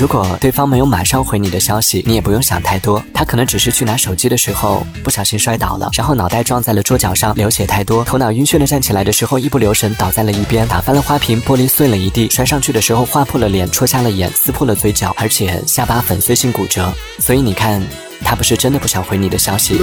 如果对方没有马上回你的消息你也不用想太多他可能只是去拿手机的时候不小心摔倒了然后脑袋撞在了桌角上流血太多头脑晕眩的站起来的时候一不留神倒在了一边打翻了花瓶玻璃碎了一地摔上去的时候划破了脸戳瞎了眼撕破了嘴角而且下巴粉碎性骨折所以你看他不是真的不想回你的消息。